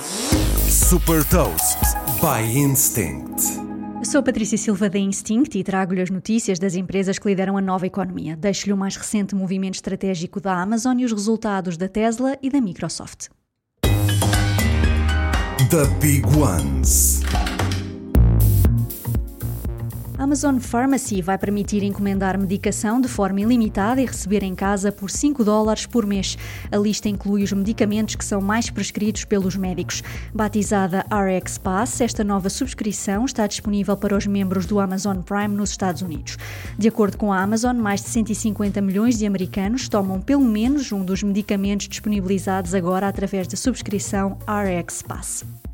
Super Toast by Instinct. Sou Patrícia Silva da Instinct e trago-lhe as notícias das empresas que lideram a nova economia. Deixo-lhe o mais recente movimento estratégico da Amazon e os resultados da Tesla e da Microsoft. The Big Ones. Amazon Pharmacy vai permitir encomendar medicação de forma ilimitada e receber em casa por 5 dólares por mês. A lista inclui os medicamentos que são mais prescritos pelos médicos. Batizada RX Pass, esta nova subscrição está disponível para os membros do Amazon Prime nos Estados Unidos. De acordo com a Amazon, mais de 150 milhões de americanos tomam pelo menos um dos medicamentos disponibilizados agora através da subscrição RX Pass.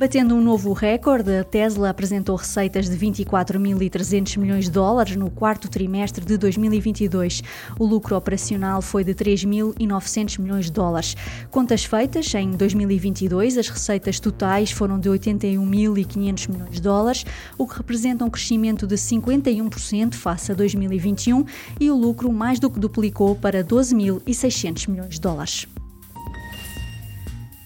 Batendo um novo recorde, a Tesla apresentou receitas de 24.300 milhões de dólares no quarto trimestre de 2022. O lucro operacional foi de 3.900 milhões de dólares. Contas feitas, em 2022, as receitas totais foram de 81.500 milhões de dólares, o que representa um crescimento de 51% face a 2021 e o lucro mais do que duplicou para 12.600 milhões de dólares.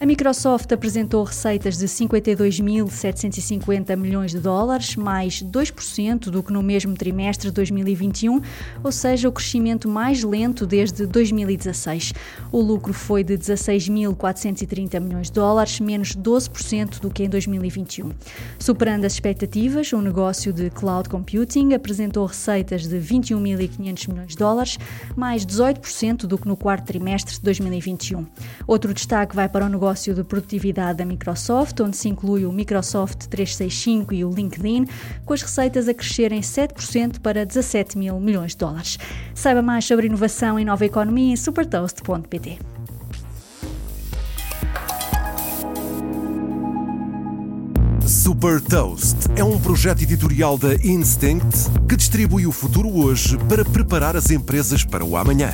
A Microsoft apresentou receitas de 52.750 milhões de dólares, mais 2% do que no mesmo trimestre de 2021, ou seja, o crescimento mais lento desde 2016. O lucro foi de 16.430 milhões de dólares, menos 12% do que em 2021. Superando as expectativas, o negócio de cloud computing apresentou receitas de 21.500 milhões de dólares, mais 18% do que no quarto trimestre de 2021. Outro destaque vai para o negócio negócio de produtividade da Microsoft, onde se inclui o Microsoft 365 e o LinkedIn, com as receitas a crescerem 7% para 17 mil milhões de dólares. Saiba mais sobre inovação e nova economia em supertoast.pt. Super Toast é um projeto editorial da Instinct que distribui o futuro hoje para preparar as empresas para o amanhã.